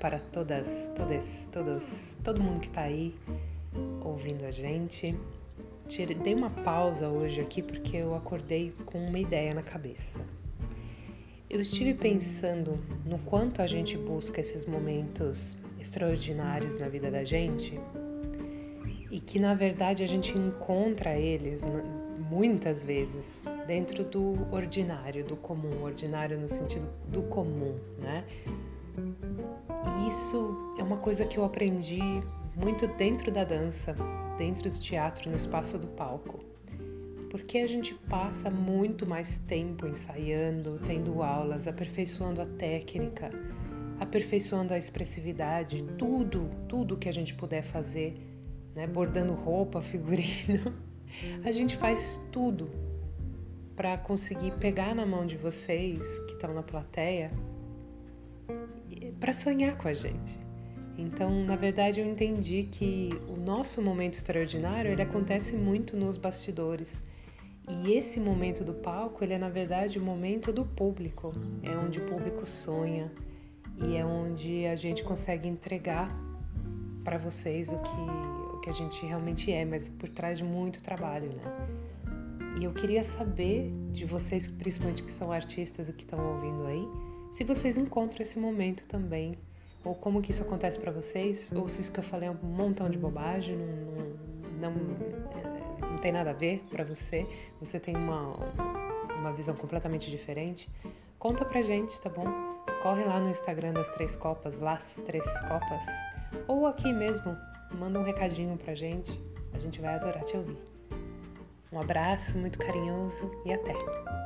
para todas, todas, todos, todo mundo que está aí ouvindo a gente. Dei uma pausa hoje aqui porque eu acordei com uma ideia na cabeça. Eu estive pensando no quanto a gente busca esses momentos extraordinários na vida da gente e que na verdade a gente encontra eles muitas vezes dentro do ordinário, do comum, ordinário no sentido do comum, né? E isso é uma coisa que eu aprendi muito dentro da dança, dentro do teatro, no espaço do palco. Porque a gente passa muito mais tempo ensaiando, tendo aulas, aperfeiçoando a técnica, aperfeiçoando a expressividade, tudo, tudo que a gente puder fazer, né? bordando roupa, figurino. A gente faz tudo para conseguir pegar na mão de vocês que estão na plateia para sonhar com a gente. Então, na verdade, eu entendi que o nosso momento extraordinário ele acontece muito nos bastidores. E esse momento do palco, ele é na verdade o momento do público. É onde o público sonha e é onde a gente consegue entregar para vocês o que, o que a gente realmente é, mas por trás de muito trabalho, né? E eu queria saber de vocês, principalmente que são artistas e que estão ouvindo aí, se vocês encontram esse momento também, ou como que isso acontece para vocês, ou se isso que eu falei é um montão de bobagem, não, não, não, não tem nada a ver para você, você tem uma, uma visão completamente diferente. Conta pra gente, tá bom? Corre lá no Instagram das Três Copas, Las Três Copas, ou aqui mesmo, manda um recadinho pra gente, a gente vai adorar te ouvir. Um abraço muito carinhoso e até!